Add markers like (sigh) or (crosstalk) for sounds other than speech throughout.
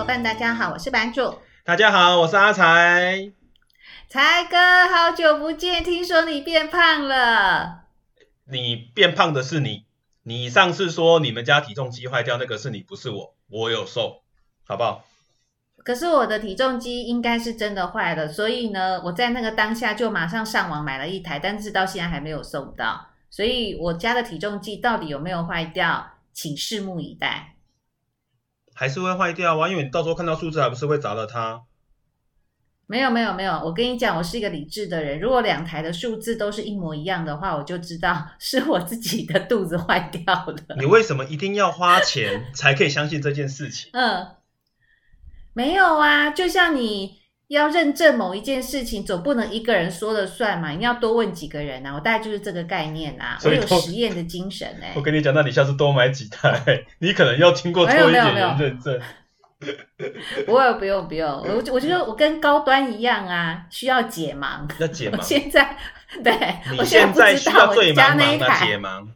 伙伴，大家好，我是版主。大家好，我是阿才。才哥，好久不见，听说你变胖了。你变胖的是你，你上次说你们家体重机坏掉，那个是你，不是我，我有瘦，好不好？可是我的体重机应该是真的坏了，所以呢，我在那个当下就马上上网买了一台，但是到现在还没有送到。所以我家的体重计到底有没有坏掉，请拭目以待。还是会坏掉啊，因为你到时候看到数字，还不是会砸了它？没有没有没有，我跟你讲，我是一个理智的人。如果两台的数字都是一模一样的话，我就知道 (laughs) 是我自己的肚子坏掉了。你为什么一定要花钱才可以相信这件事情？嗯，没有啊，就像你。要认证某一件事情，总不能一个人说了算嘛？你要多问几个人啊！我大概就是这个概念啊。我有实验的精神哎、欸。(laughs) 我跟你讲，那你下次多买几台，你可能要经过多一点人认证。(laughs) 不会不用不用，我我觉得我跟高端一样啊，需要解盲。要解盲。我现在对，我现在需要最忙忙的解盲。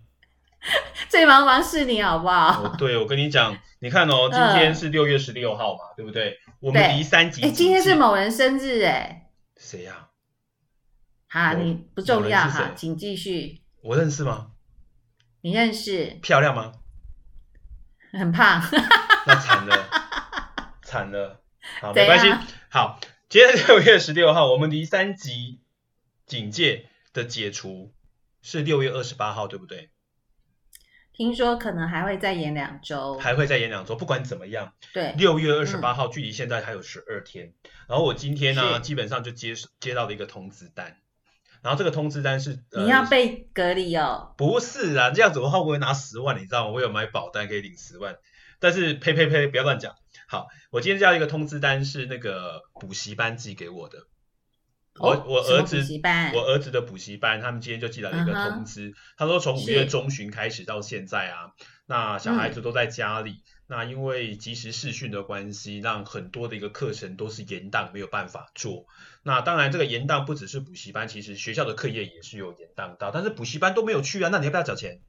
(laughs) 最忙忙是你好不好？哦、对，我跟你讲，(laughs) 你看哦，今天是六月十六号嘛，呃、对不对？我们离三级。哎，今天是某人生日哎。谁呀？好，你不重要哈，请继续。我认识吗？你认识？漂亮吗？很胖。(laughs) 那惨了，惨了。好，没关系。好，今天六月十六号，我们离三级警戒的解除是六月二十八号，对不对？听说可能还会再延两周，还会再延两周。不管怎么样，对，六月二十八号距离现在还有十二天。嗯、然后我今天呢，基本上就接接到了一个通知单，然后这个通知单是你要被隔离哦？不是啊，这样子的话我会拿十万，你知道吗？我有买保单可以领十万，但是呸呸呸，不要乱讲。好，我今天接到一个通知单是那个补习班寄给我的。我我儿子我儿子的补习班，他们今天就寄来了一个通知，uh huh. 他说从五月中旬开始到现在啊，那小孩子都在家里，嗯、那因为及时视讯的关系，让很多的一个课程都是延档，没有办法做。那当然这个延档不只是补习班，其实学校的课业也是有延档到，但是补习班都没有去啊，那你要不要缴钱？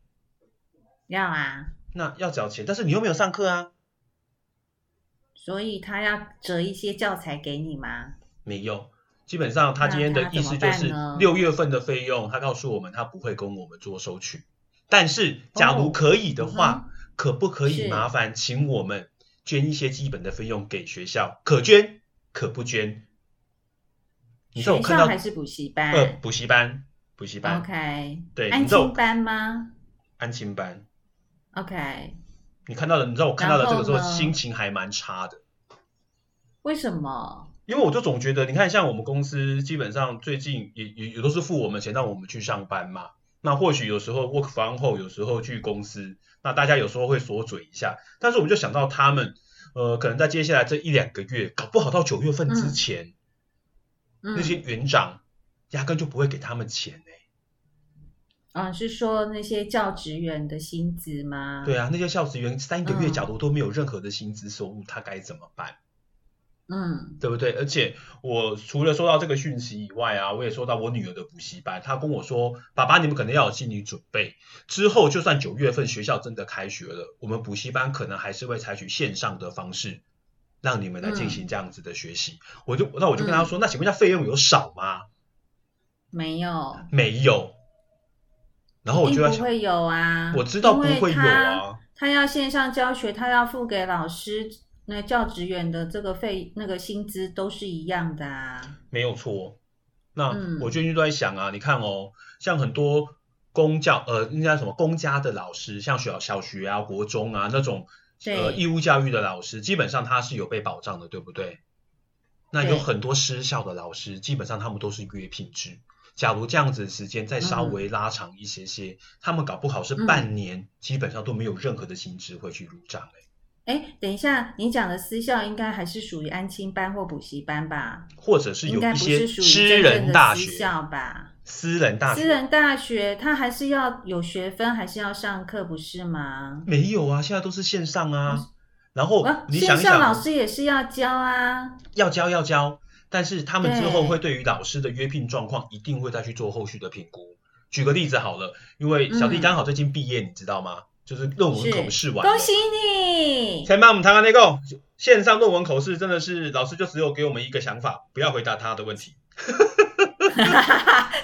要啊。那要缴钱，但是你又没有上课啊。所以他要折一些教材给你吗？没有。基本上，他今天的意思就是六月份的费用，他告诉我们他不会跟我们做收取。但是，假如可以的话，可不可以麻烦请我们捐一些基本的费用给学校？可捐可不捐？你说我看到还是补习班？呃，补习班，补习班。OK，对，安亲班吗？安亲班。OK，你看到了，你知道我看到的这个时候心情还蛮差的。为什么？因为我就总觉得，你看，像我们公司基本上最近也也也都是付我们钱让我们去上班嘛。那或许有时候 work from home，有时候去公司，那大家有时候会锁嘴一下。但是我们就想到他们，呃，可能在接下来这一两个月，搞不好到九月份之前，嗯嗯、那些园长压根就不会给他们钱呢。啊，是说那些教职员的薪资吗？对啊，那些教职员三个月假如都没有任何的薪资收入，嗯、他该怎么办？嗯，对不对？而且我除了收到这个讯息以外啊，我也收到我女儿的补习班，她跟我说：“爸爸，你们可能要有心理准备，之后就算九月份学校真的开学了，我们补习班可能还是会采取线上的方式，让你们来进行这样子的学习。嗯”我就那我就跟她说：“嗯、那请问一下，费用有少吗？”没有，没有。然后我就要想，不会有啊，我知道不会有啊。他要线上教学，他要付给老师。那教职员的这个费，那个薪资都是一样的啊，没有错。那我最近都在想啊，嗯、你看哦，像很多公教呃，应该什么公家的老师，像小小学啊、国中啊那种呃义务教育的老师，基本上他是有被保障的，对不对？那有很多私校的老师，基本上他们都是约聘制。假如这样子的时间再稍微拉长一些些，嗯、他们搞不好是半年，嗯、基本上都没有任何的薪资会去入账哎。哎，等一下，你讲的私校应该还是属于安亲班或补习班吧？或者是有一些私人大学校吧？私人大学，私人大学，它还是要有学分，还是要上课，不是吗？没有啊，现在都是线上啊。嗯、然后你想一想，老师也是要教啊，要教要教，但是他们之后会对于老师的约聘状况一定会再去做后续的评估。举个例子好了，因为小弟刚好最近毕业，嗯、你知道吗？就是论文口试完，恭喜你！前面我们谈完那个线上论文口试，真的是老师就只有给我们一个想法，不要回答他的问题。(laughs)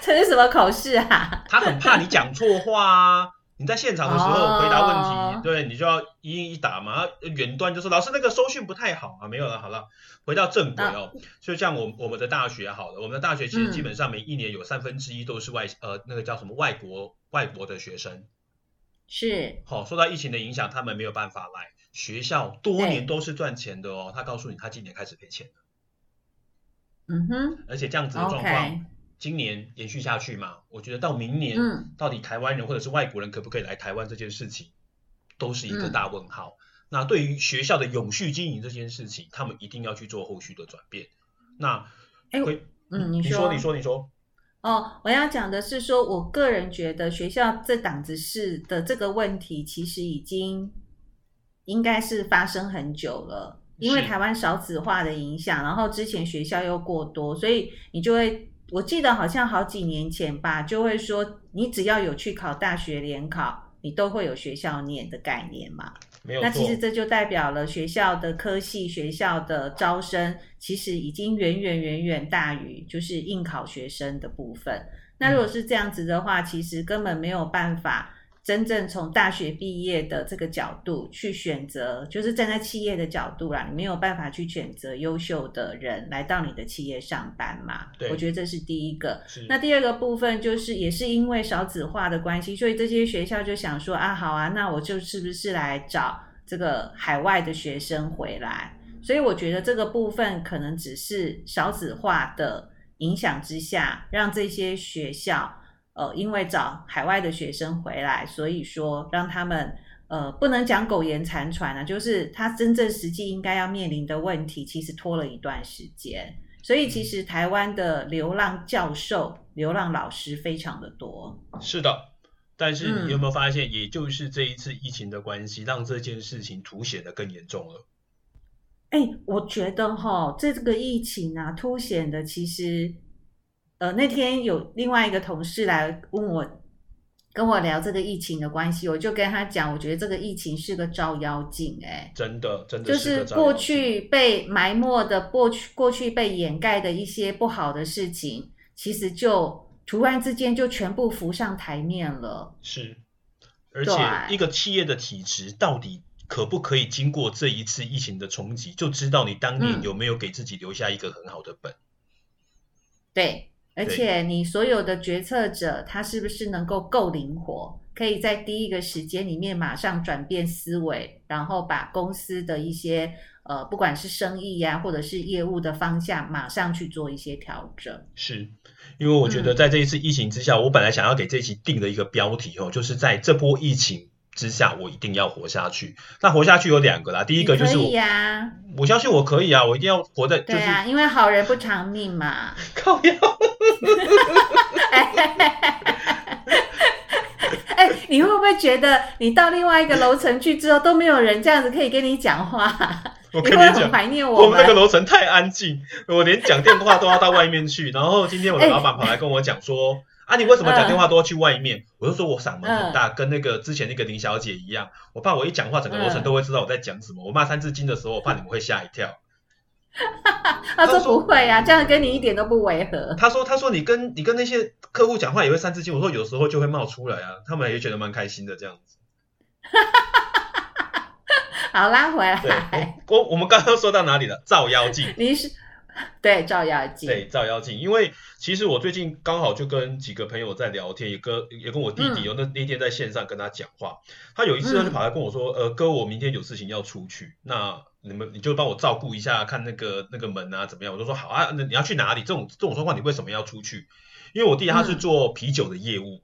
这是什么口试啊？他很怕你讲错话啊！你在现场的时候回答问题，哦、对你就要一应一答嘛。远端就说老师那个收讯不太好啊，没有了，好了，回到正轨哦。啊、就像我我们的大学好了，我们的大学其实基本上每一年有三分之一都是外、嗯、呃那个叫什么外国外国的学生。是。好、哦，受到疫情的影响，他们没有办法来学校，多年都是赚钱的哦。他告诉你，他今年开始赔钱。嗯哼，而且这样子的状况，今年延续下去嘛？我觉得到明年，到底台湾人或者是外国人可不可以来台湾这件事情，都是一个大问号。那对于学校的永续经营这件事情，他们一定要去做后续的转变。那，哎，嗯，你说，你说，你说。哦，我要讲的是说，我个人觉得学校这档子事的这个问题，其实已经应该是发生很久了。因为台湾少子化的影响，然后之前学校又过多，所以你就会，我记得好像好几年前吧，就会说你只要有去考大学联考，你都会有学校念的概念嘛。没有。那其实这就代表了学校的科系、学校的招生，其实已经远远远远大于就是应考学生的部分。那如果是这样子的话，嗯、其实根本没有办法。真正从大学毕业的这个角度去选择，就是站在企业的角度啦，你没有办法去选择优秀的人来到你的企业上班嘛？对，我觉得这是第一个。是。那第二个部分就是，也是因为少子化的关系，所以这些学校就想说啊，好啊，那我就是不是来找这个海外的学生回来？所以我觉得这个部分可能只是少子化的影响之下，让这些学校。呃，因为找海外的学生回来，所以说让他们呃不能讲苟延残喘啊，就是他真正实际应该要面临的问题，其实拖了一段时间。所以其实台湾的流浪教授、流浪老师非常的多。是的，但是你有没有发现，嗯、也就是这一次疫情的关系，让这件事情凸显的更严重了？哎，我觉得哈，这个疫情啊，凸显的其实。呃，那天有另外一个同事来问我，跟我聊这个疫情的关系，我就跟他讲，我觉得这个疫情是个照妖镜，哎，真的，真的是就是过去被埋没的，过去过去被掩盖的一些不好的事情，其实就突然之间就全部浮上台面了。是，而且一个企业的体质到底可不可以经过这一次疫情的冲击，就知道你当年有没有给自己留下一个很好的本。嗯、对。而且你所有的决策者，他是不是能够够灵活，可以在第一个时间里面马上转变思维，然后把公司的一些呃，不管是生意呀、啊，或者是业务的方向，马上去做一些调整。是，因为我觉得在这一次疫情之下，嗯、我本来想要给这一期定的一个标题哦，就是在这波疫情之下，我一定要活下去。那活下去有两个啦，第一个就是我，呀，我相信我可以啊，我一定要活在，就是、对啊，因为好人不长命嘛。(laughs) 靠腰。(laughs) 哎，你会不会觉得你到另外一个楼层去之后都没有人这样子可以跟你讲话？(laughs) 我跟你讲，很怀念我。我们那个楼层太安静，我连讲电话都要到外面去。然后今天我的老板跑来跟我讲说：“啊，你为什么讲电话都要去外面？”我就说我嗓门很大，跟那个之前那个林小姐一样，我怕我一讲话，整个楼层都会知道我在讲什么。我骂三字经的时候，我怕你们会吓一跳。(laughs) 他说不会呀、啊，这样跟你一点都不违和。他说：“他说你跟你跟那些客户讲话也会三字经。”我说：“有时候就会冒出来啊，他们也觉得蛮开心的这样子。(laughs) ”好，拉回来。对，我我们刚刚说到哪里了？照妖镜。你是 (laughs) 对照妖镜。对照妖镜，因为其实我最近刚好就跟几个朋友在聊天，也跟也跟我弟弟有、嗯、那那天在线上跟他讲话。他有一次他就跑来跟我说：“嗯、呃，哥，我明天有事情要出去。”那你们你就帮我照顾一下，看那个那个门啊怎么样？我就说好啊，那你要去哪里？这种这种状况你为什么要出去？因为我弟他是做啤酒的业务，嗯、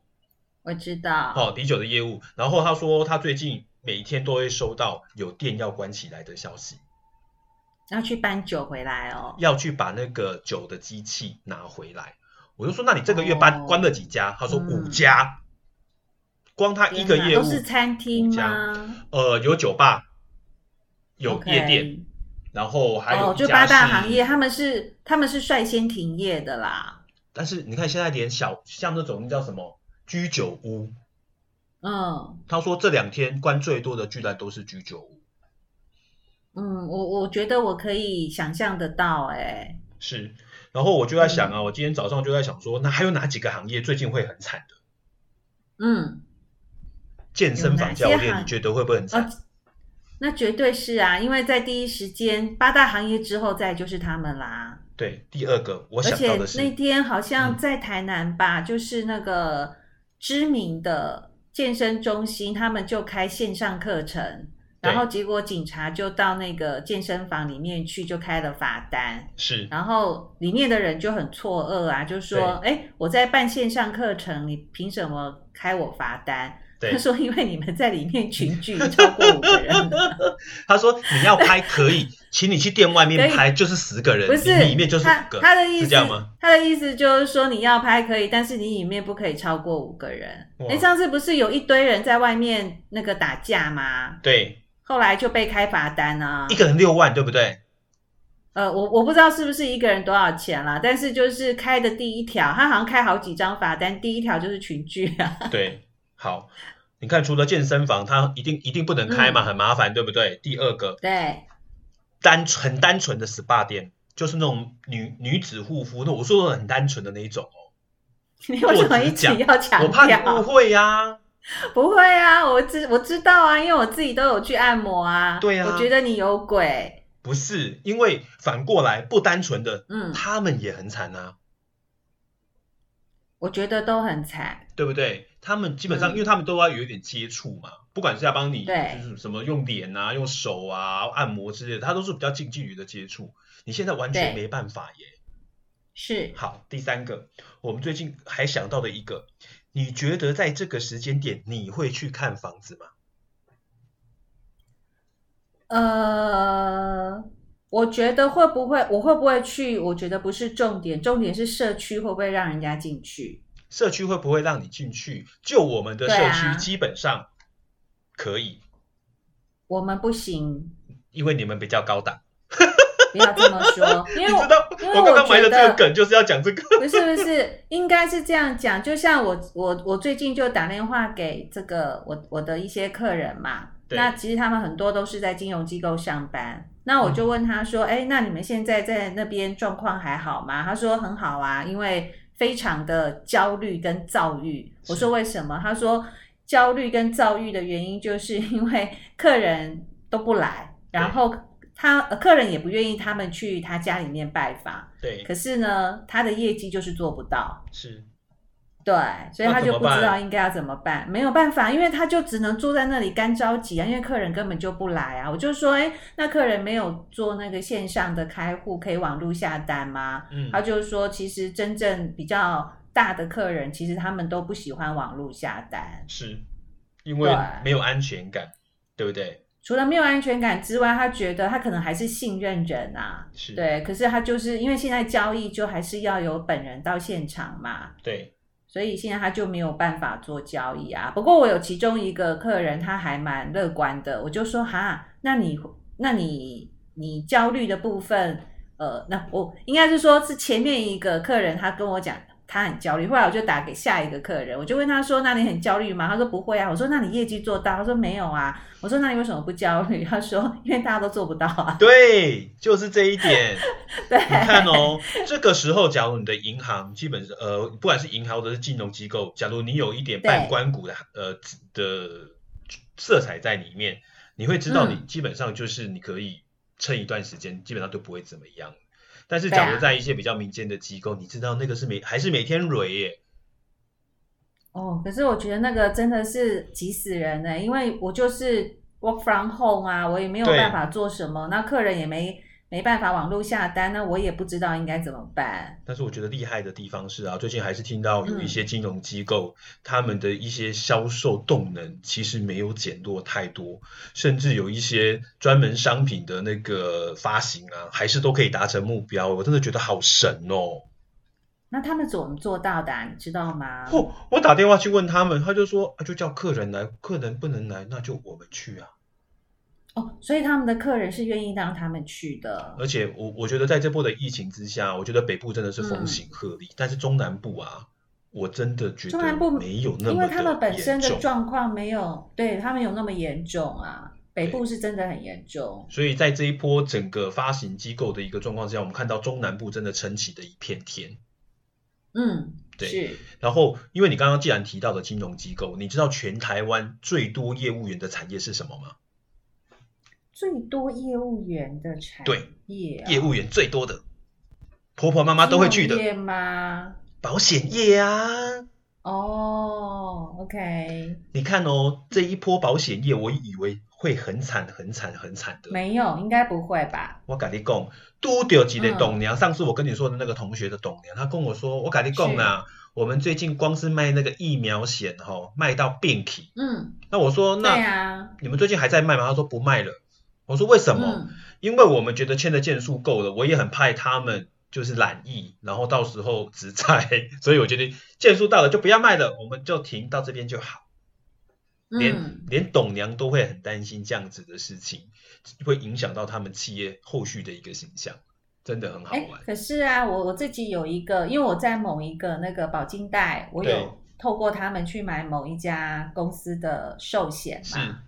我知道。哦，啤酒的业务。然后他说他最近每一天都会收到有店要关起来的消息，要去搬酒回来哦，要去把那个酒的机器拿回来。我就说那你这个月搬、哦、关了几家？他说五家，嗯、光他一个业务都是餐厅吗？呃，有酒吧。有夜店.然后还有、哦、就八大行业，他们是他们是率先停业的啦。但是你看，现在连小像那种叫什么居酒屋，嗯，他说这两天关最多的居然都是居酒屋。嗯，我我觉得我可以想象得到，哎，是。然后我就在想啊，嗯、我今天早上就在想说，那还有哪几个行业最近会很惨的？嗯，健身房教练，你觉得会不会很惨？哦？那绝对是啊，因为在第一时间八大行业之后，再就是他们啦。对，第二个我想到的是，而且那天好像在台南吧，嗯、就是那个知名的健身中心，他们就开线上课程。然后结果警察就到那个健身房里面去，就开了罚单。是，然后里面的人就很错愕啊，就说：“哎，我在办线上课程，你凭什么开我罚单？”他说：“因为你们在里面群聚超过五个人。(laughs) ”他说：“你要拍可以，请你去店外面拍，就是十个人，不是里面就是五个。”他的意思是这样吗？他的意思就是说你要拍可以，但是你里面不可以超过五个人。哎，上次不是有一堆人在外面那个打架吗？对。后来就被开罚单啊，一个人六万，对不对？呃，我我不知道是不是一个人多少钱啦，但是就是开的第一条，他好像开好几张罚单，第一条就是群聚啊。(laughs) 对，好，你看，除了健身房，他一定一定不能开嘛，嗯、很麻烦，对不对？第二个，对，单很单纯的 SPA 店，就是那种女女子护肤，那我说的很单纯的那一种哦。(laughs) 你为什么一直要强调？我怕你误会呀、啊。(laughs) 不会啊，我知我知道啊，因为我自己都有去按摩啊。对啊，我觉得你有鬼。不是，因为反过来不单纯的，嗯，他们也很惨啊。我觉得都很惨，对不对？他们基本上，嗯、因为他们都要有一点接触嘛，不管是要帮你，就是什么用脸啊、用手啊、按摩之类的，他都是比较近距离的接触。你现在完全没办法耶。是。好，第三个，我们最近还想到的一个。你觉得在这个时间点你会去看房子吗？呃，我觉得会不会，我会不会去？我觉得不是重点，重点是社区会不会让人家进去？社区会不会让你进去？就我们的社区基本上可以，啊、我们不行，因为你们比较高档。(laughs) 不要这么说，(laughs) 因为我因为我刚刚埋的这个梗就是要讲这个。不是不是，应该是这样讲。就像我我我最近就打电话给这个我我的一些客人嘛，那其实他们很多都是在金融机构上班。那我就问他说：“哎、嗯，那你们现在在那边状况还好吗？”他说：“很好啊，因为非常的焦虑跟躁郁。”我说：“为什么？”他说：“焦虑跟躁郁的原因就是因为客人都不来，然后。”他客人也不愿意他们去他家里面拜访，对。可是呢，他的业绩就是做不到，是，对，所以他就不知道应该要怎么办，没有办法，因为他就只能坐在那里干着急啊，因为客人根本就不来啊。我就说，哎，那客人没有做那个线上的开户，可以网络下单吗？嗯，他就说，其实真正比较大的客人，其实他们都不喜欢网络下单，是因为没有安全感，对，对不对？除了没有安全感之外，他觉得他可能还是信任人啊，是对。可是他就是因为现在交易就还是要有本人到现场嘛，对。所以现在他就没有办法做交易啊。不过我有其中一个客人，他还蛮乐观的，我就说哈，那你那你你焦虑的部分，呃，那我应该是说是前面一个客人，他跟我讲。他很焦虑，后来我就打给下一个客人，我就问他说：“那你很焦虑吗？”他说：“不会啊。”我说：“那你业绩做到？”他说：“没有啊。”我说：“那你为什么不焦虑？”他说：“因为大家都做不到啊。”对，就是这一点。(laughs) 对，你看哦，这个时候，假如你的银行基本上，呃，不管是银行或者是金融机构，假如你有一点半关股的呃的色彩在里面，你会知道你基本上就是你可以撑一段时间，嗯、基本上都不会怎么样。但是，假如在一些比较民间的机构，啊、你知道那个是每还是每天蕊耶？哦，可是我觉得那个真的是急死人呢，因为我就是 work from home 啊，我也没有办法做什么，那客人也没。没办法网络下单，那我也不知道应该怎么办。但是我觉得厉害的地方是啊，最近还是听到有一些金融机构，嗯、他们的一些销售动能其实没有减弱太多，甚至有一些专门商品的那个发行啊，还是都可以达成目标。我真的觉得好神哦！那他们怎么做到的啊？你知道吗？哦，我打电话去问他们，他就说啊，就叫客人来，客人不能来，那就我们去啊。哦，所以他们的客人是愿意让他们去的。而且我我觉得在这波的疫情之下，我觉得北部真的是风行鹤唳，嗯、但是中南部啊，我真的觉得中南部没有那么，因为他们本身的状况没有对他们有那么严重啊。北部是真的很严重，所以在这一波整个发行机构的一个状况之下，我们看到中南部真的撑起的一片天。嗯，对。是。然后，因为你刚刚既然提到的金融机构，你知道全台湾最多业务员的产业是什么吗？最多业务员的产业、啊，对，业务员最多的，婆婆妈妈都会去的业吗？保险业啊。哦、oh，OK。你看哦，这一波保险业，我以为会很惨、很惨、很惨的。没有，应该不会吧？我跟你讲，都丢几的董娘、嗯，上次我跟你说的那个同学的董娘，他跟我说，我跟你讲啊，我们最近光是卖那个疫苗险，哈，卖到病体。嗯。那我说，那、啊、你们最近还在卖吗？他说不卖了。我说为什么？嗯、因为我们觉得签的件数够了，我也很怕他们。就是懒意，然后到时候 (laughs) 只拆，所以我觉得件数到了就不要卖了，我们就停到这边就好。连、嗯、连董娘都会很担心这样子的事情，会影响到他们企业后续的一个形象，真的很好玩。可是啊，我我自己有一个，因为我在某一个那个保金贷，我有透过他们去买某一家公司的寿险嘛，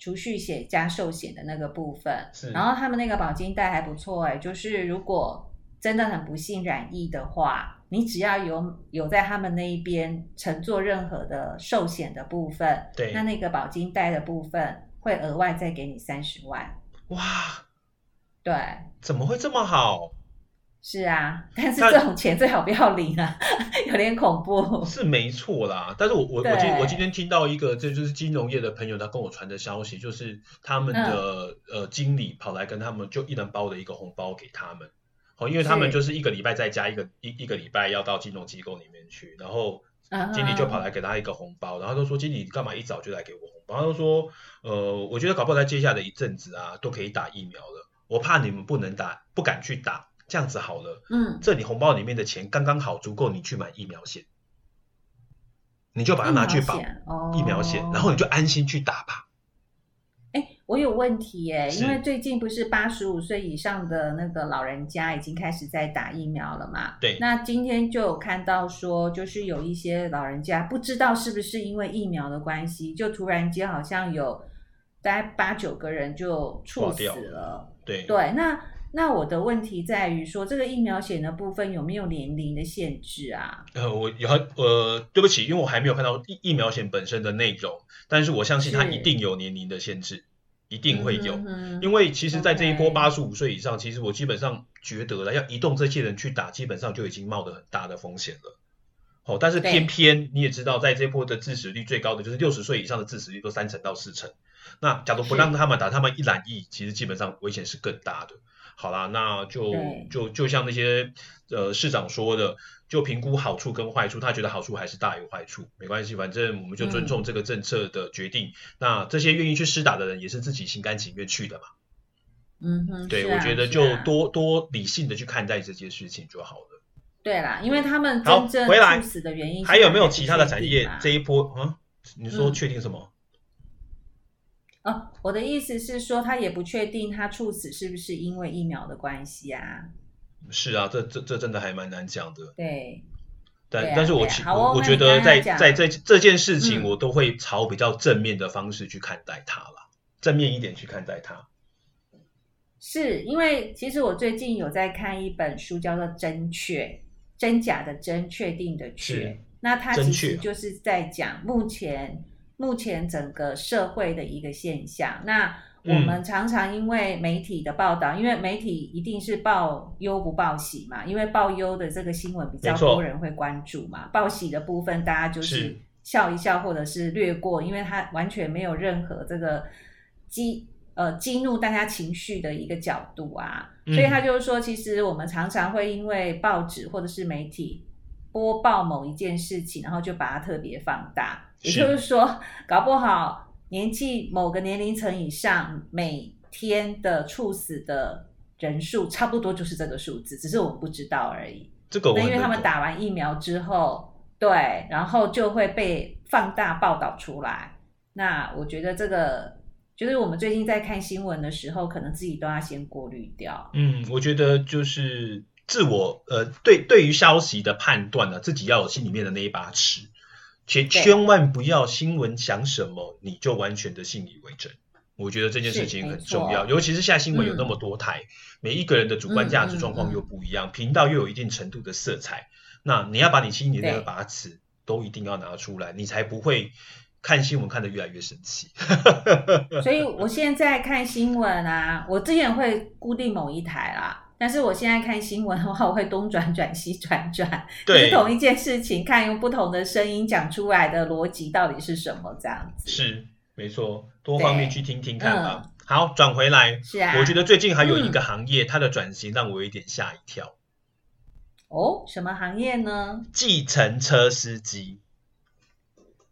储蓄险加寿险的那个部分。是，然后他们那个保金贷还不错哎、欸，就是如果。真的很不幸染疫的话，你只要有有在他们那一边乘坐任何的寿险的部分，对，那那个保金贷的部分会额外再给你三十万。哇，对，怎么会这么好？是啊，但是这种钱最好不要领啊，(laughs) 有点恐怖。是没错啦，但是我我我今我今天听到一个这就是金融业的朋友他跟我传的消息，就是他们的、嗯、呃经理跑来跟他们就一人包了一个红包给他们。哦，因为他们就是一个礼拜再加一个一一个礼拜要到金融机构里面去，然后经理就跑来给他一个红包，然后他说经理干嘛一早就来给我红包？他就说，呃，我觉得搞不好在接下来的一阵子啊，都可以打疫苗了，我怕你们不能打，不敢去打，这样子好了，嗯，这里红包里面的钱刚刚好足够你去买疫苗险，你就把它拿去保疫苗险，然后你就安心去打吧。我有问题耶，因为最近不是八十五岁以上的那个老人家已经开始在打疫苗了嘛？对。那今天就有看到说，就是有一些老人家不知道是不是因为疫苗的关系，就突然间好像有大概八九个人就猝死了。对对，那那我的问题在于说，这个疫苗险的部分有没有年龄的限制啊？呃，我有呃，对不起，因为我还没有看到疫疫苗险本身的内容，但是我相信它一定有年龄的限制。一定会有，因为其实，在这一波八十五岁以上，其实我基本上觉得了，要移动这些人去打，基本上就已经冒着很大的风险了。哦，但是偏偏你也知道，在这一波的致死率最高的就是六十岁以上的致死率都三成到四成。那假如不让他们打，他们一染疫，其实基本上危险是更大的。好啦，那就就就像那些呃市长说的。就评估好处跟坏处，他觉得好处还是大于坏处，没关系，反正我们就尊重这个政策的决定。嗯、那这些愿意去施打的人，也是自己心甘情愿去的嘛。嗯哼，对、啊，我觉得就多、啊、多理性的去看待这件事情就好了。对啦，因为他们真正猝死的原因还有没有其他的产业？这一波啊，你说确定什么？我的意思是说，他也不确定他猝死是不是因为疫苗的关系啊。是啊，这这这真的还蛮难讲的。对，但、啊、但是我其、啊、我我觉得在在这这件事情，我都会朝比较正面的方式去看待它了、嗯，正面一点去看待它。是因为其实我最近有在看一本书，叫做《真确》，真假的真，确定的确。那它其实就是在讲目前目前整个社会的一个现象。那我们常常因为媒体的报道、嗯，因为媒体一定是报忧不报喜嘛，因为报忧的这个新闻比较多人会关注嘛，报喜的部分大家就是。笑一笑或者是略过，因为它完全没有任何这个激呃激怒大家情绪的一个角度啊，所以他就是说，其实我们常常会因为报纸或者是媒体播报某一件事情，然后就把它特别放大，也就是说，搞不好。年纪某个年龄层以上，每天的猝死的人数差不多就是这个数字，只是我们不知道而已。这个我，因为他们打完疫苗之后，对，然后就会被放大报道出来。那我觉得这个就是我们最近在看新闻的时候，可能自己都要先过滤掉。嗯，我觉得就是自我呃对对于消息的判断呢、啊，自己要有心里面的那一把尺，且千万不要新闻讲什么你就完全的信以为真。我觉得这件事情很重要，尤其是现在新闻有那么多台，嗯、每一个人的主观价值状况又不一样，频、嗯嗯嗯、道又有一定程度的色彩，那你要把你心里的那把尺都一定要拿出来，你才不会看新闻看得越来越生气。所以我现在看新闻啊，我之前会固定某一台啦，但是我现在看新闻的话，我会东转转西转转，对，是同一件事情，看用不同的声音讲出来的逻辑到底是什么，这样子是。没错，多方面去听听看吧。嗯、好，转回来，是啊，我觉得最近还有一个行业，嗯、它的转型让我有点吓一跳。哦，什么行业呢？计程车司机。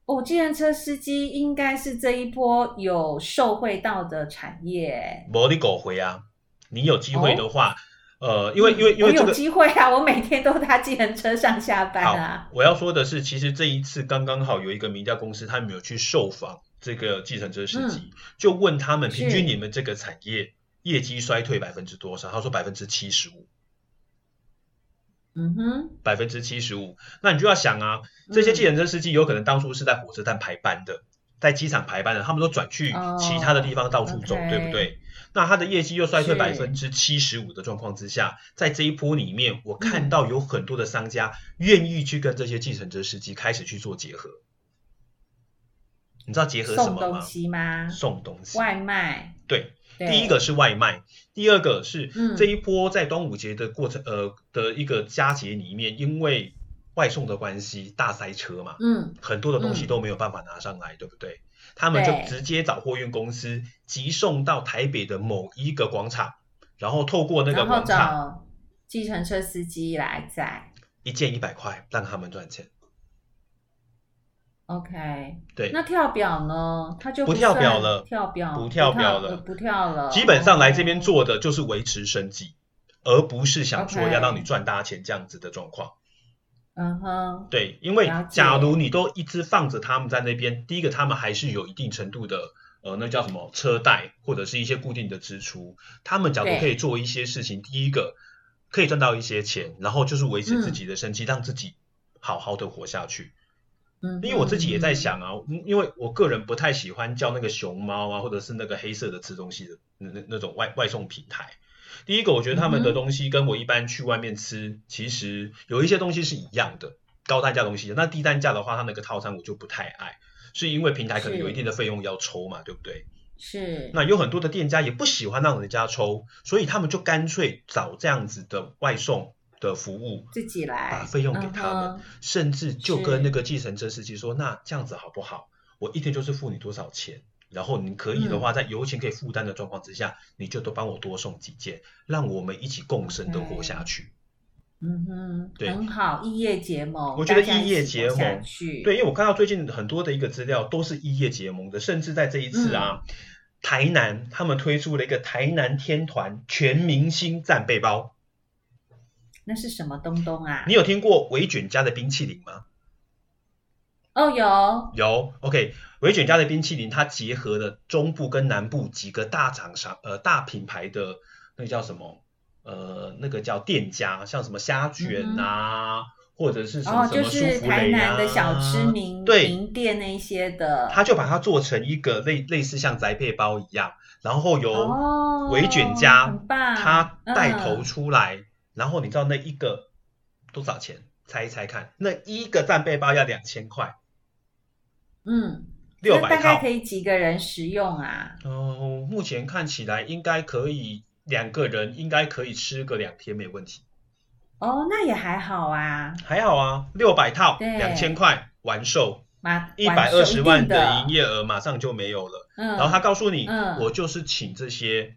哦，计程车司机应该是这一波有受惠到的产业。没你狗回啊！你有机会的话，哦、呃，因为因为因为、这个、有机会啊，我每天都搭计程车上下班啊。我要说的是，其实这一次刚刚好有一个民调公司，他没有去受访。这个计程车司机、嗯、就问他们，平均你们这个产业业绩衰退百分之多少？他说百分之七十五。嗯哼，百分之七十五。那你就要想啊，这些计程车司机有可能当初是在火车站排班的，嗯、在机场排班的，他们都转去其他的地方到处走，对不对？那他的业绩又衰退百分之七十五的状况之下，在这一波里面，我看到有很多的商家愿意去跟这些继承者司机开始去做结合。你知道结合什么吗？送东西吗？送东西，外卖。对，对第一个是外卖，第二个是这一波在端午节的过程，嗯、呃的一个佳节里面，因为外送的关系，大塞车嘛，嗯，很多的东西都没有办法拿上来，嗯、对不对？他们就直接找货运公司急送到台北的某一个广场，然后透过那个广场，计程车司机来载，一件一百块，让他们赚钱。OK，对，那跳表呢？他就不跳表了，跳表不跳表了，不跳了。基本上来这边做的就是维持生计，而不是想说要让你赚大钱这样子的状况。嗯哼，对，因为假如你都一直放着他们在那边，第一个他们还是有一定程度的呃，那叫什么车贷或者是一些固定的支出。他们假如可以做一些事情，第一个可以赚到一些钱，然后就是维持自己的生计，让自己好好的活下去。嗯，因为我自己也在想啊，因为我个人不太喜欢叫那个熊猫啊，或者是那个黑色的吃东西的那那那种外外送平台。第一个，我觉得他们的东西跟我一般去外面吃，其实有一些东西是一样的，高单价东西。那低单价的话，它那个套餐我就不太爱，是因为平台可能有一定的费用要抽嘛，对不对？是。那有很多的店家也不喜欢让人家抽，所以他们就干脆找这样子的外送。的服务自己来把费用给他们，嗯、甚至就跟那个计程车司机说：“那这样子好不好？我一天就是付你多少钱，然后你可以的话，嗯、在油钱可以负担的状况之下，你就都帮我多送几件，让我们一起共生的活下去。”嗯哼，对，很好，异业结盟。我觉得异业结盟，对，因为我看到最近很多的一个资料都是异业结盟的，甚至在这一次啊，嗯、台南他们推出了一个台南天团全明星战备包。那是什么东东啊？你有听过维卷家的冰淇淋吗？哦，有有。OK，维卷家的冰淇淋，它结合了中部跟南部几个大厂商，呃，大品牌的那个叫什么？呃，那个叫店家，像什么虾卷啊，嗯、或者是什么什么舒芙蕾啊，就是台南的小吃名对名店那些的。他就把它做成一个类类似像宅配包一样，然后由维卷家，哦、他带头出来。嗯然后你知道那一个多少钱？猜一猜看，那一个战备包要两千块。嗯，六百套，大概可以几个人食用啊？哦，目前看起来应该可以两个人，应该可以吃个两天没问题。哦，那也还好啊。还好啊，六百套，两千块完售，一百二十万的营业额马上就没有了。嗯，然后他告诉你，嗯，我就是请这些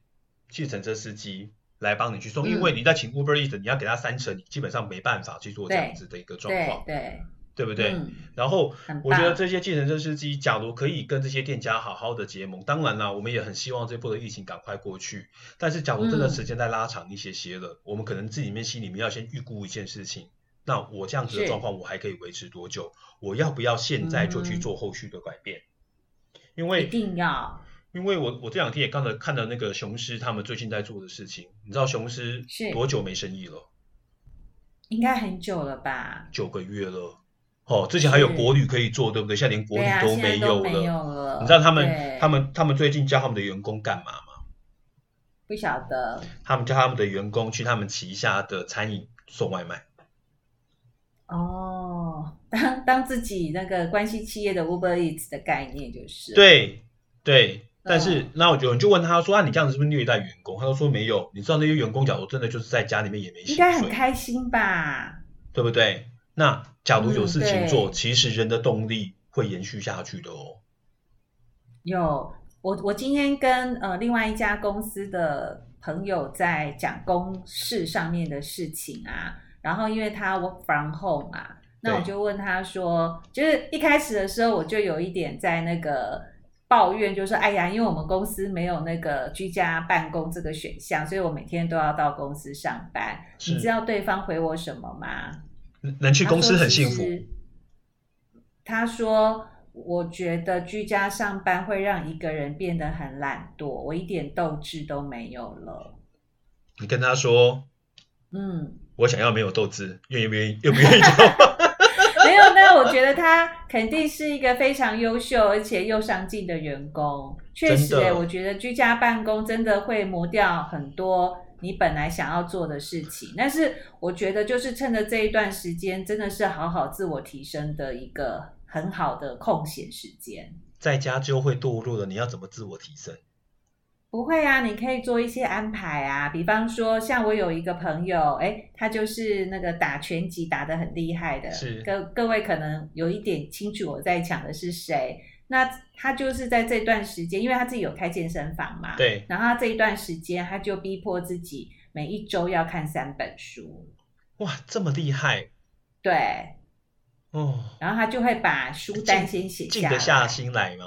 计程车司机。来帮你去送，因为你在请 Uber Eats，你要给他三成，你基本上没办法去做这样子的一个状况，对对，不对？嗯、然后我觉得这些计程车司机，假如可以跟这些店家好好的结盟，当然啦，我们也很希望这波的疫情赶快过去。但是假如真的时间再拉长一些些了，嗯、我们可能自己面心里面要先预估一件事情，那我这样子的状况，我还可以维持多久？我要不要现在就去做后续的改变？嗯、因为一定要。因为我我这两天也刚才看到那个雄狮他们最近在做的事情，你知道雄狮多久没生意了？应该很久了吧？九个月了。哦，之前还有国旅可以做，对不对？现在连国旅都没有了。啊、有了。你知道他们、他们、他们最近叫他们的员工干嘛吗？不晓得。他们叫他们的员工去他们旗下的餐饮送外卖。哦，当当自己那个关系企业的 Uber Eats 的概念就是。对对，但是、嗯、那我就就问他说啊，你这样子是不是虐待员工？他都说没有。你知道那些员工假如真的就是在家里面也没，应该很开心吧？对不对？那假如有事情做，嗯、其实人的动力会延续下去的哦。有我，我今天跟呃另外一家公司的朋友在讲公事上面的事情啊，然后因为他 work from home 嘛，那我就问他说，就是一开始的时候我就有一点在那个抱怨，就是说哎呀，因为我们公司没有那个居家办公这个选项，所以我每天都要到公司上班。你知道对方回我什么吗？能去公司很幸福。他说：“我觉得居家上班会让一个人变得很懒惰，我一点斗志都没有了。”你跟他说：“嗯，我想要没有斗志，愿意不愿意？愿不愿意做？” (laughs) 没有，那我觉得他肯定是一个非常优秀而且又上进的员工。确实、欸，我觉得居家办公真的会磨掉很多。你本来想要做的事情，但是我觉得就是趁着这一段时间，真的是好好自我提升的一个很好的空闲时间。在家就会堕落了，你要怎么自我提升？不会啊，你可以做一些安排啊，比方说像我有一个朋友，哎，他就是那个打拳击打得很厉害的，是各各位可能有一点清楚我在讲的是谁。那他就是在这段时间，因为他自己有开健身房嘛，对。然后他这一段时间，他就逼迫自己每一周要看三本书。哇，这么厉害！对。哦。然后他就会把书单先写下来。静得下心来吗？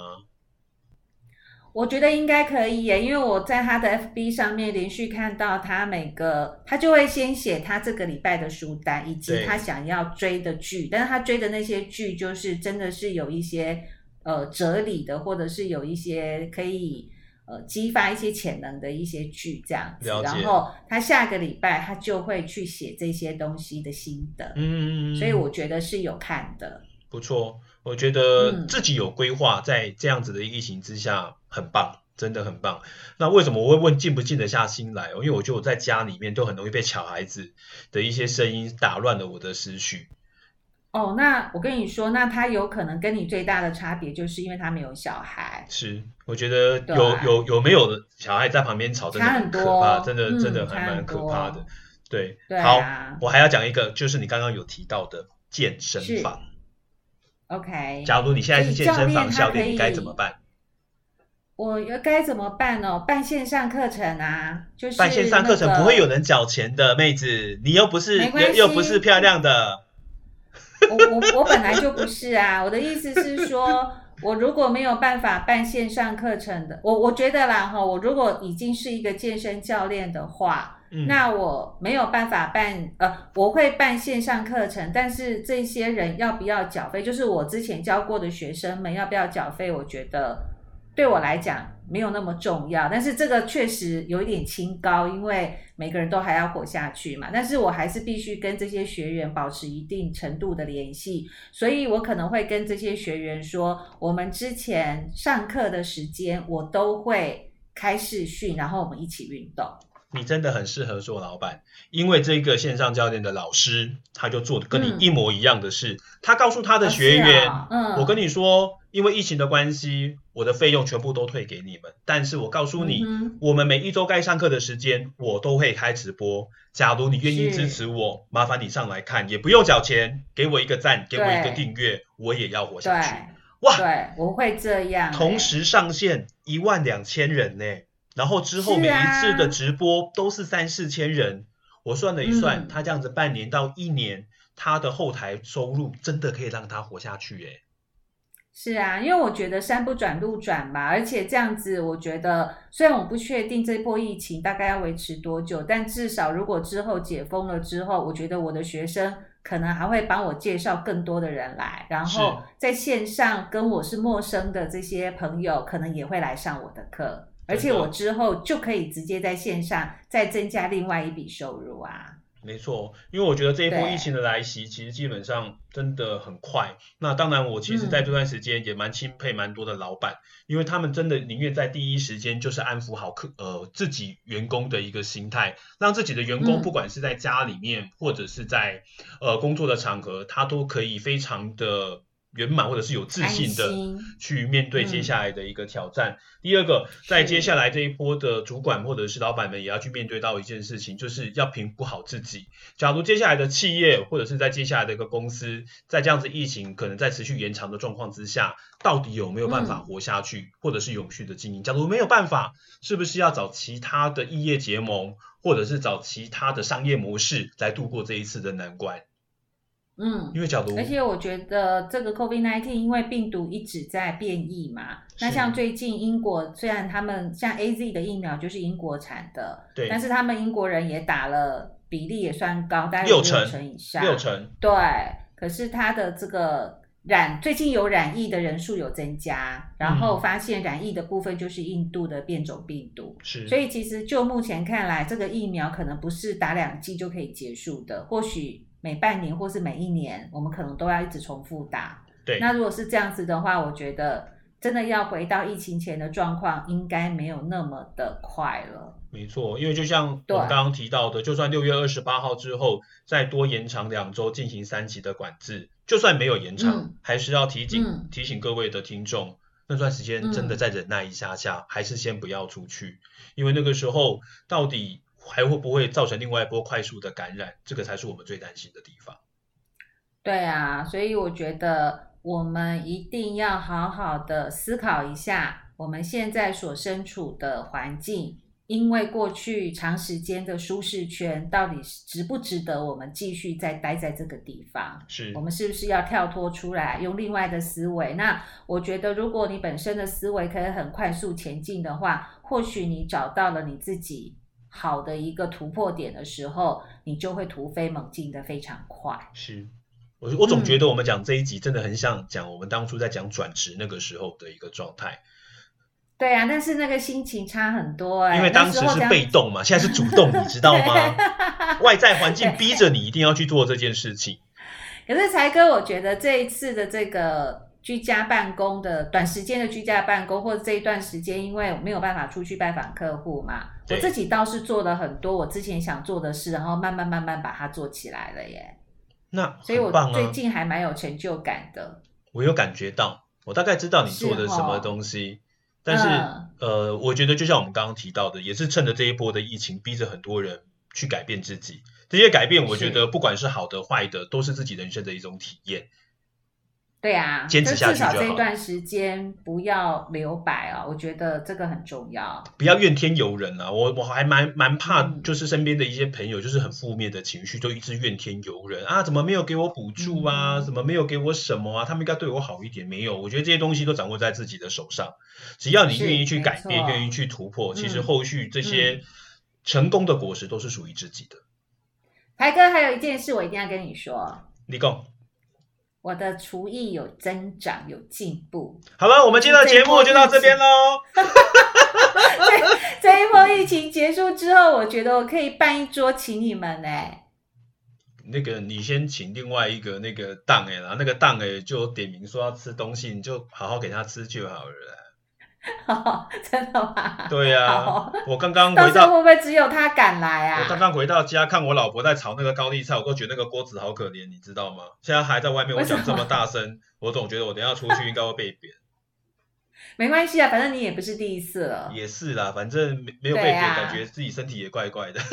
我觉得应该可以耶，因为我在他的 FB 上面连续看到他每个，他就会先写他这个礼拜的书单，以及他想要追的剧。但是他追的那些剧，就是真的是有一些。呃，哲理的，或者是有一些可以呃激发一些潜能的一些剧这样子，然后他下个礼拜他就会去写这些东西的心得，嗯，所以我觉得是有看的，不错，我觉得自己有规划，在这样子的疫情之下很棒，真的很棒。那为什么我会问静不静得下心来？因为我觉得我在家里面都很容易被小孩子的一些声音打乱了我的思绪。哦，那我跟你说，那他有可能跟你最大的差别，就是因为他没有小孩。是，我觉得有、啊、有有没有的小孩在旁边吵，真的很可怕，真的、嗯、真的还蛮可怕的。对，对、啊，好，我还要讲一个，就是你刚刚有提到的健身房。OK，假如你现在是健身房教练，你该怎么办？我要该怎么办哦？办线上课程啊，就是、办线上课程不会有人缴钱的，妹子，你又不是又又不是漂亮的。我我我本来就不是啊，我的意思是说，我如果没有办法办线上课程的，我我觉得啦哈，我如果已经是一个健身教练的话，嗯，那我没有办法办，呃，我会办线上课程，但是这些人要不要缴费？就是我之前教过的学生们要不要缴费？我觉得对我来讲。没有那么重要，但是这个确实有一点清高，因为每个人都还要活下去嘛。但是我还是必须跟这些学员保持一定程度的联系，所以我可能会跟这些学员说，我们之前上课的时间我都会开视讯，然后我们一起运动。你真的很适合做老板，因为这个线上教练的老师，他就做的跟你一模一样的事。嗯、他告诉他的学员、哦嗯：“我跟你说，因为疫情的关系，我的费用全部都退给你们。但是我告诉你，嗯、我们每一周该上课的时间，我都会开直播。假如你愿意支持我，麻烦你上来看，也不用缴钱，给我一个赞，给我一个订阅，我也要活下去。哇，对，我会这样。同时上线一万两千人呢。”然后之后每一次的直播都是三四千人，我算了一算，嗯，他这样子半年到一年，他的后台收入真的可以让他活下去耶。是啊，因为我觉得山不转路转嘛，而且这样子，我觉得虽然我不确定这波疫情大概要维持多久，但至少如果之后解封了之后，我觉得我的学生可能还会帮我介绍更多的人来，然后在线上跟我是陌生的这些朋友，可能也会来上我的课。而且我之后就可以直接在线上再增加另外一笔收入啊！没错，因为我觉得这一波疫情的来袭，其实基本上真的很快。那当然，我其实在这段时间也蛮钦佩蛮多的老板，嗯、因为他们真的宁愿在第一时间就是安抚好客呃自己员工的一个心态，让自己的员工不管是在家里面、嗯、或者是在呃工作的场合，他都可以非常的。圆满或者是有自信的去面对接下来的一个挑战。嗯、第二个，在接下来这一波的主管或者是老板们也要去面对到一件事情，就是要评估好自己。假如接下来的企业或者是在接下来的一个公司，在这样子疫情可能在持续延长的状况之下，到底有没有办法活下去，嗯、或者是永续的经营？假如没有办法，是不是要找其他的异业结盟，或者是找其他的商业模式来度过这一次的难关？嗯，因为角度，而且我觉得这个 COVID-19 因为病毒一直在变异嘛，那像最近英国虽然他们像 AZ 的疫苗就是英国产的，对，但是他们英国人也打了，比例也算高，大概六成以上，六成，对。可是他的这个染最近有染疫的人数有增加，然后发现染疫的部分就是印度的变种病毒，是。所以其实就目前看来，这个疫苗可能不是打两剂就可以结束的，或许。每半年或是每一年，我们可能都要一直重复打。对，那如果是这样子的话，我觉得真的要回到疫情前的状况，应该没有那么的快了。没错，因为就像我们刚刚提到的，就算六月二十八号之后再多延长两周进行三级的管制，就算没有延长，嗯、还是要提醒、嗯、提醒各位的听众，那段时间真的再忍耐一下下，嗯、还是先不要出去，因为那个时候到底。还会不会造成另外一波快速的感染？这个才是我们最担心的地方。对啊，所以我觉得我们一定要好好的思考一下，我们现在所身处的环境，因为过去长时间的舒适圈，到底值不值得我们继续再待在这个地方？是我们是不是要跳脱出来，用另外的思维？那我觉得，如果你本身的思维可以很快速前进的话，或许你找到了你自己。好的一个突破点的时候，你就会突飞猛进的非常快。是，我我总觉得我们讲这一集真的很像讲我们当初在讲转职那个时候的一个状态。对啊，但是那个心情差很多哎、欸，因为当时是被动嘛，现在是主动，你知道吗？(laughs) 外在环境逼着你一定要去做这件事情。可是才哥，我觉得这一次的这个。居家办公的短时间的居家办公，或者这一段时间，因为没有办法出去拜访客户嘛，我自己倒是做了很多我之前想做的事，然后慢慢慢慢把它做起来了耶。那啊，所以我最近还蛮有成就感的。我有感觉到，我大概知道你做的什么东西，是但是、嗯、呃，我觉得就像我们刚刚提到的，也是趁着这一波的疫情，逼着很多人去改变自己。这些改变，我觉得不管是好的坏的，都是自己人生的一种体验。对啊，坚持下去就好。至少这一段时间不要留白啊，我觉得这个很重要。不要怨天尤人啊，我我还蛮蛮怕，就是身边的一些朋友，就是很负面的情绪，就一直怨天尤人啊，怎么没有给我补助啊？嗯、怎么没有给我什么啊？他们应该对我好一点，没有。我觉得这些东西都掌握在自己的手上，只要你愿意去改变，愿意去突破，其实后续这些成功的果实都是属于自己的。台、嗯嗯、哥，还有一件事我一定要跟你说，你讲。我的厨艺有增长，有进步。好了，我们今天的节目就到这边喽。(laughs) 这一波疫情结束之后，我觉得我可以办一桌请你们呢。那个，你先请另外一个那个档哎，然后那个档哎就点名说要吃东西，你就好好给他吃就好了。(laughs) 哦，真的吗？对呀、我刚刚回到，会不会只有他敢来啊？我刚刚回到家，看我老婆在炒那个高丽菜，我都觉得那个锅子好可怜，你知道吗？现在还在外面，我讲这么大声，我总觉得我等下出去应该会被扁。没关系啊，反正你也不是第一次了。也是啦，反正没没有被扁，啊、感觉自己身体也怪怪的。(laughs)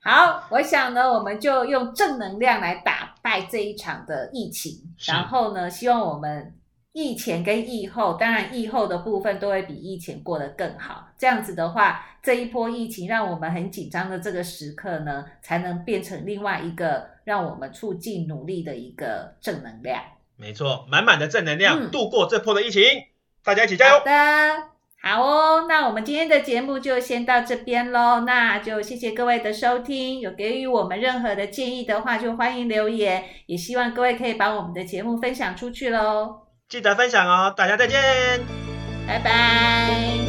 好，我想呢，我们就用正能量来打败这一场的疫情，然后呢，希望我们。疫前跟疫后，当然疫后的部分都会比疫前过得更好。这样子的话，这一波疫情让我们很紧张的这个时刻呢，才能变成另外一个让我们促进努力的一个正能量。没错，满满的正能量，嗯、度过这波的疫情，大家一起加油！好的，好哦，那我们今天的节目就先到这边喽。那就谢谢各位的收听，有给予我们任何的建议的话，就欢迎留言。也希望各位可以把我们的节目分享出去喽。记得分享哦，大家再见，拜拜。